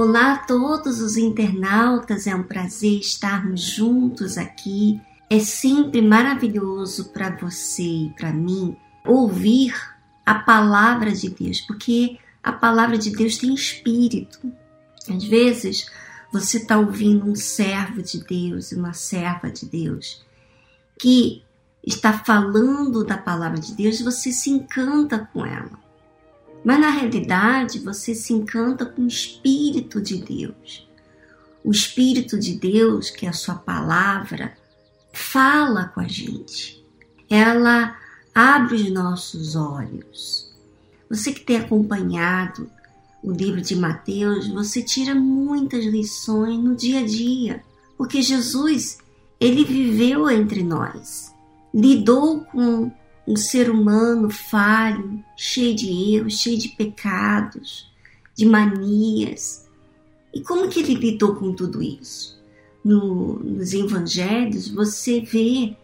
Olá a todos os internautas, é um prazer estarmos juntos aqui. É sempre maravilhoso para você e para mim ouvir a palavra de Deus, porque a palavra de Deus tem espírito. Às vezes você está ouvindo um servo de Deus, uma serva de Deus, que está falando da palavra de Deus, você se encanta com ela. Mas na realidade, você se encanta com o Espírito de Deus. O Espírito de Deus, que é a sua palavra, fala com a gente. Ela abre os nossos olhos. Você que tem acompanhado o livro de Mateus, você tira muitas lições no dia a dia, porque Jesus, ele viveu entre nós, lidou com um ser humano falho, cheio de erros, cheio de pecados, de manias. E como que ele lidou com tudo isso? No, nos evangelhos você vê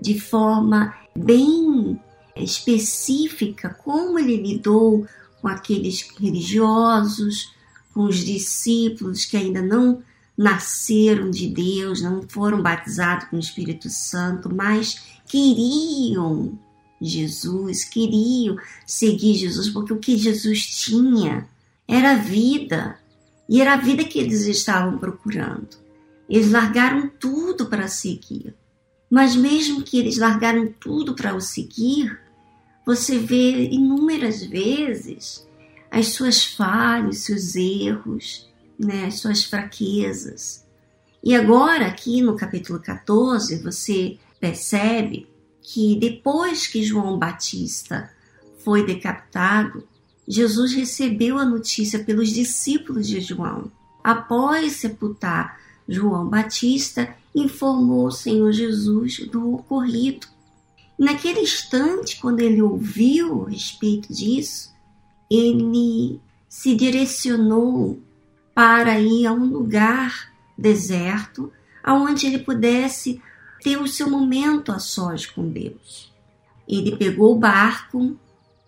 de forma bem específica como ele lidou com aqueles religiosos, com os discípulos que ainda não nasceram de Deus, não foram batizados com o Espírito Santo, mas queriam Jesus, queriam seguir Jesus, porque o que Jesus tinha era vida, e era a vida que eles estavam procurando. Eles largaram tudo para seguir. Mas mesmo que eles largaram tudo para o seguir, você vê inúmeras vezes as suas falhas, seus erros, né, as suas fraquezas. E agora, aqui no capítulo 14, você percebe que depois que João Batista foi decapitado, Jesus recebeu a notícia pelos discípulos de João. Após sepultar João Batista, informou o Senhor Jesus do ocorrido. Naquele instante, quando ele ouviu a respeito disso, ele se direcionou para ir a um lugar deserto, aonde ele pudesse ter o seu momento a sós com Deus. Ele pegou o barco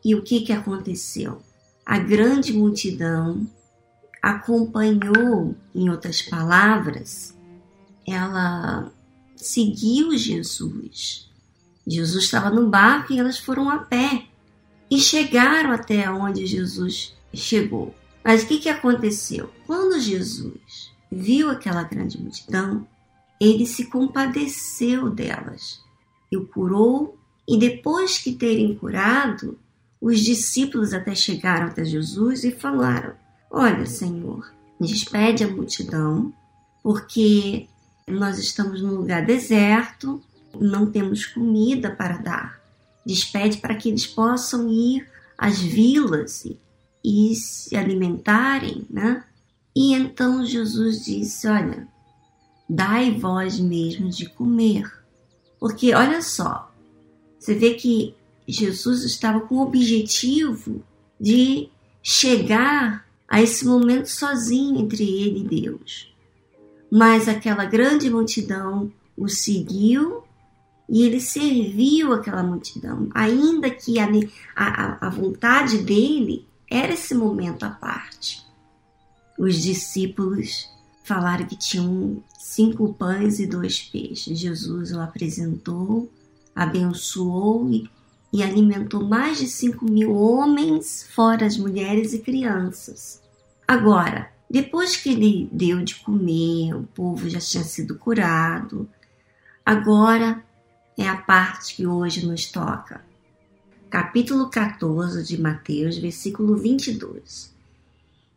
e o que, que aconteceu? A grande multidão acompanhou, em outras palavras, ela seguiu Jesus. Jesus estava no barco e elas foram a pé e chegaram até onde Jesus chegou. Mas o que, que aconteceu? Quando Jesus viu aquela grande multidão, ele se compadeceu delas e o curou, e depois que terem curado, os discípulos até chegaram até Jesus e falaram: Olha, Senhor, despede a multidão, porque nós estamos num lugar deserto, não temos comida para dar. Despede para que eles possam ir às vilas e, se alimentarem, né? E então Jesus disse: Olha, dai vós mesmos de comer. Porque olha só, você vê que Jesus estava com o objetivo de chegar a esse momento sozinho entre ele e Deus. Mas aquela grande multidão o seguiu e ele serviu aquela multidão, ainda que a, a, a vontade dele era esse momento à parte. Os discípulos falaram que tinham cinco pães e dois peixes. Jesus o apresentou, abençoou e, e alimentou mais de cinco mil homens, fora as mulheres e crianças. Agora, depois que ele deu de comer, o povo já tinha sido curado. Agora é a parte que hoje nos toca. Capítulo 14 de Mateus, versículo 22.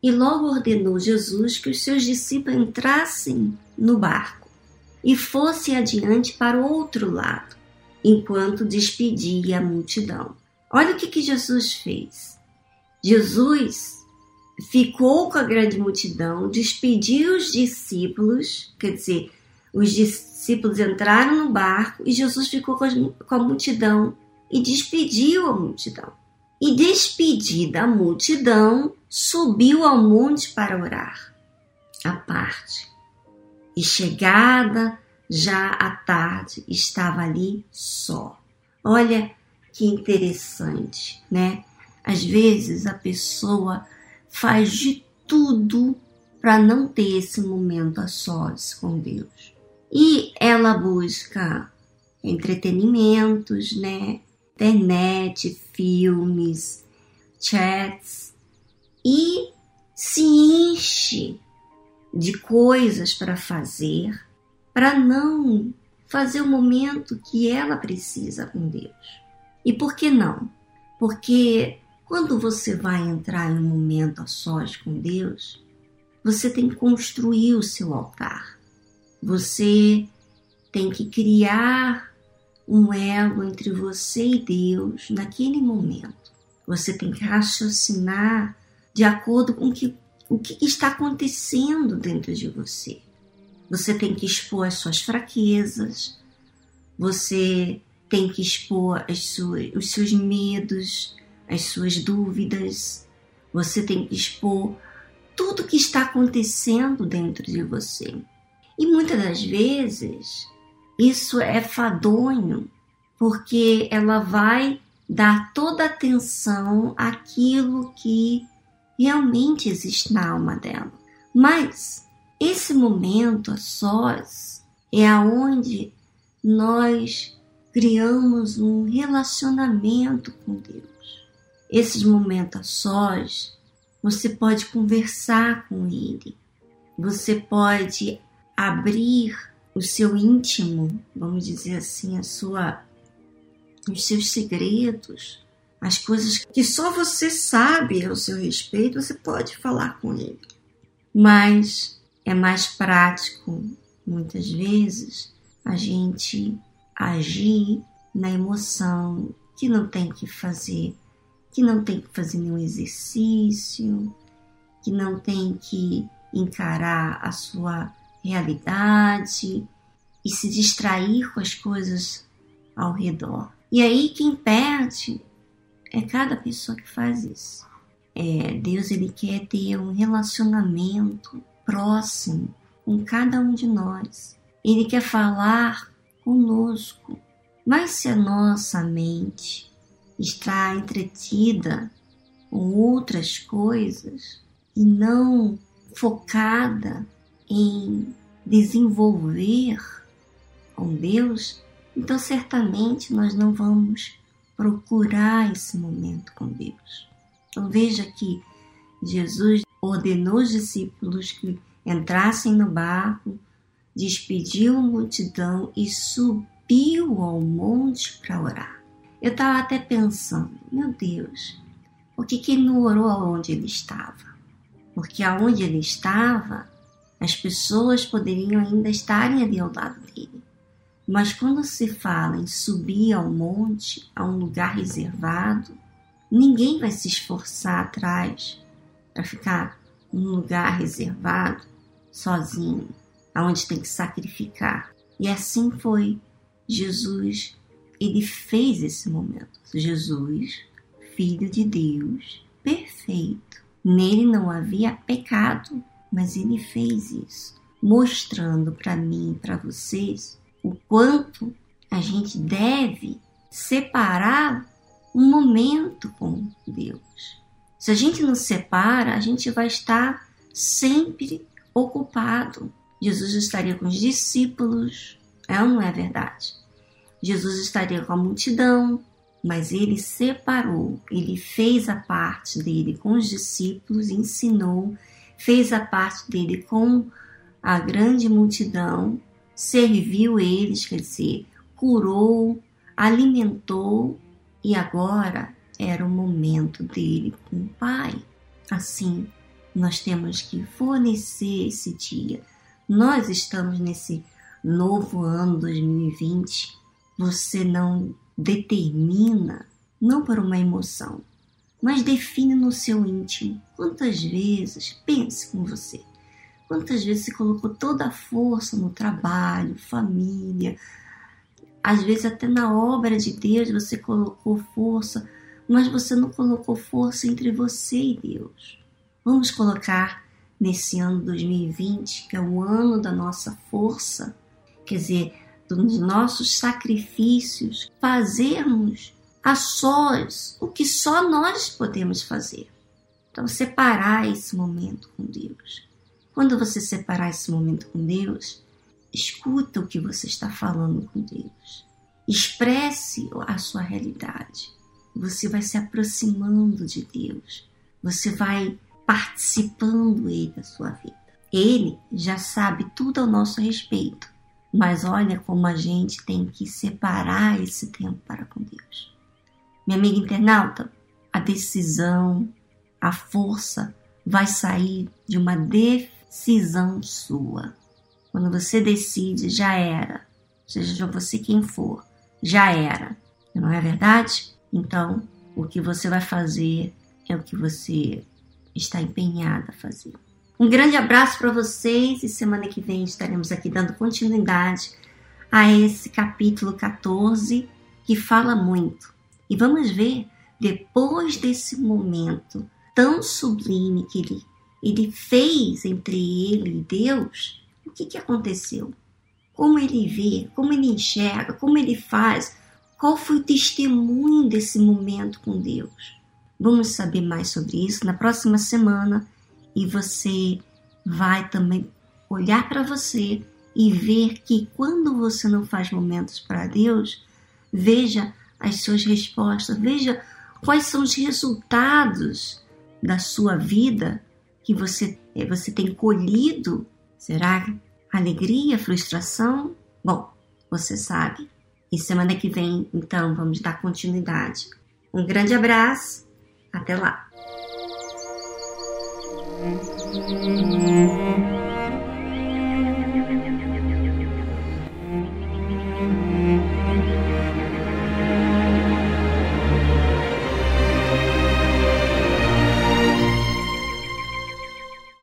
E logo ordenou Jesus que os seus discípulos entrassem no barco e fossem adiante para o outro lado, enquanto despedia a multidão. Olha o que, que Jesus fez. Jesus ficou com a grande multidão, despediu os discípulos, quer dizer, os discípulos entraram no barco e Jesus ficou com a multidão e despediu a multidão. E despedida a multidão, subiu ao monte para orar, à parte. E chegada já à tarde, estava ali só. Olha que interessante, né? Às vezes a pessoa faz de tudo para não ter esse momento a sós com Deus. E ela busca entretenimentos, né? Internet, filmes, chats e se enche de coisas para fazer para não fazer o momento que ela precisa com Deus. E por que não? Porque quando você vai entrar em um momento a sós com Deus, você tem que construir o seu altar. Você tem que criar um elo entre você e Deus naquele momento. Você tem que raciocinar de acordo com que, o que está acontecendo dentro de você. Você tem que expor as suas fraquezas, você tem que expor suas, os seus medos, as suas dúvidas, você tem que expor tudo que está acontecendo dentro de você. E muitas das vezes isso é fadonho, porque ela vai dar toda atenção àquilo que realmente existe na alma dela. Mas esse momento a sós é aonde nós criamos um relacionamento com Deus. Esses momentos a sós, você pode conversar com Ele, você pode abrir o seu íntimo, vamos dizer assim, a sua, os seus segredos, as coisas que só você sabe ao seu respeito, você pode falar com ele. Mas é mais prático, muitas vezes, a gente agir na emoção, que não tem que fazer, que não tem que fazer nenhum exercício, que não tem que encarar a sua realidade e se distrair com as coisas ao redor. E aí quem perde é cada pessoa que faz isso. É, Deus ele quer ter um relacionamento próximo com cada um de nós. Ele quer falar conosco. Mas se a nossa mente está entretida com outras coisas e não focada em desenvolver com Deus, então certamente nós não vamos procurar esse momento com Deus. Então veja que Jesus ordenou os discípulos que entrassem no barco, despediu a multidão e subiu ao monte para orar. Eu estava até pensando, meu Deus, por que, que ele não orou aonde ele estava? Porque aonde ele estava as pessoas poderiam ainda estarem ali ao lado dele. Mas quando se fala em subir ao monte, a um lugar reservado, ninguém vai se esforçar atrás para ficar num lugar reservado, sozinho, aonde tem que sacrificar. E assim foi. Jesus, ele fez esse momento. Jesus, filho de Deus, perfeito. Nele não havia pecado mas ele fez isso, mostrando para mim e para vocês o quanto a gente deve separar um momento com Deus. Se a gente não separa, a gente vai estar sempre ocupado. Jesus estaria com os discípulos, é ou não é verdade? Jesus estaria com a multidão, mas ele separou, ele fez a parte dele com os discípulos, ensinou fez a parte dele com a grande multidão, serviu eles, quer dizer, curou, alimentou e agora era o momento dele com o Pai. Assim, nós temos que fornecer esse dia. Nós estamos nesse novo ano 2020. Você não determina, não por uma emoção, mas define no seu íntimo quantas vezes, pense com você, quantas vezes você colocou toda a força no trabalho, família, às vezes até na obra de Deus você colocou força, mas você não colocou força entre você e Deus. Vamos colocar nesse ano 2020, que é o ano da nossa força, quer dizer, dos nossos sacrifícios, fazermos a sós o que só nós podemos fazer. Então, separar esse momento com Deus. Quando você separar esse momento com Deus, escuta o que você está falando com Deus. Expresse a sua realidade. Você vai se aproximando de Deus. Você vai participando ele da sua vida. Ele já sabe tudo ao nosso respeito. Mas olha como a gente tem que separar esse tempo para com Deus. Minha amiga internauta, a decisão, a força vai sair de uma decisão sua. Quando você decide, já era. Seja você quem for, já era. Não é verdade? Então, o que você vai fazer é o que você está empenhada a fazer. Um grande abraço para vocês e semana que vem estaremos aqui dando continuidade a esse capítulo 14 que fala muito. E vamos ver, depois desse momento tão sublime que ele, ele fez entre ele e Deus, o que, que aconteceu? Como ele vê, como ele enxerga, como ele faz, qual foi o testemunho desse momento com Deus? Vamos saber mais sobre isso na próxima semana e você vai também olhar para você e ver que quando você não faz momentos para Deus, veja as suas respostas, veja quais são os resultados da sua vida que você, eh, você tem colhido. Será alegria, frustração? Bom, você sabe. E semana que vem, então, vamos dar continuidade. Um grande abraço, até lá!